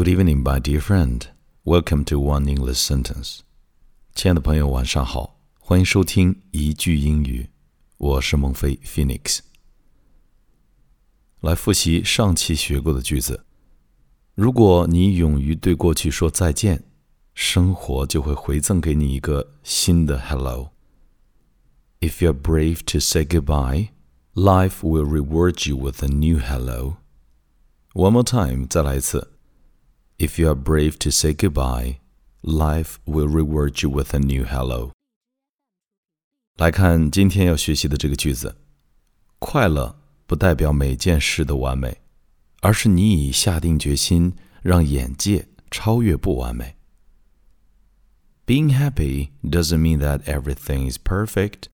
Good evening, my dear friend. Welcome to One English Sentence. 亲爱的朋友，晚上好，欢迎收听一句英语。我是孟非 Phoenix。来复习上期学过的句子。如果你勇于对过去说再见，生活就会回赠给你一个新的 Hello。If you're brave to say goodbye, life will reward you with a new hello. One more time，再来一次。 If you are brave to say goodbye, life will reward you with a new hello. 来看今天要学习的这个句子：快乐不代表每件事都完美，而是你已下定决心让眼界超越不完美。Being happy doesn't mean that everything is perfect.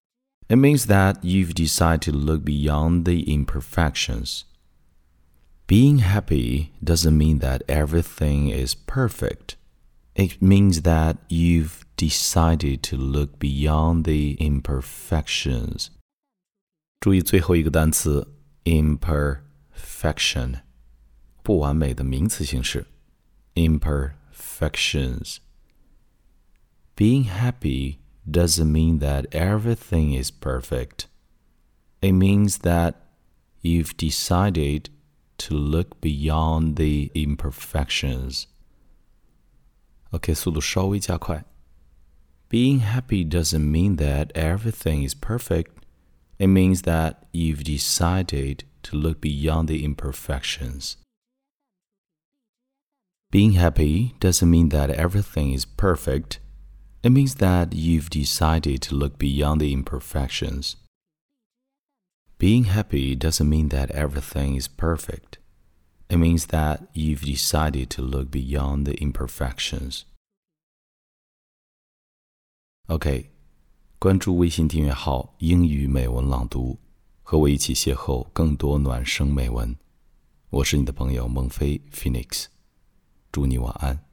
It means that you've decided to look beyond the imperfections. Being happy doesn't mean that everything is perfect. It means that you've decided to look beyond the imperfections. 注意最后一个单词 imperfection，不完美的名词形式 imperfections. Being happy doesn't mean that everything is perfect. It means that you've decided to look beyond the imperfections. OK，速度稍微加快。Being happy doesn't mean that everything is perfect. It means that you've decided to look beyond the imperfections. Being happy doesn't mean that everything is perfect. It means that you've decided to look beyond the imperfections. Being happy doesn't mean that everything is perfect. It means that you've decided to look beyond the imperfections. OK，关注微信订阅号“英语美文朗读”，和我一起邂逅更多暖声美文。我是你的朋友孟非 Phoenix，祝你晚安。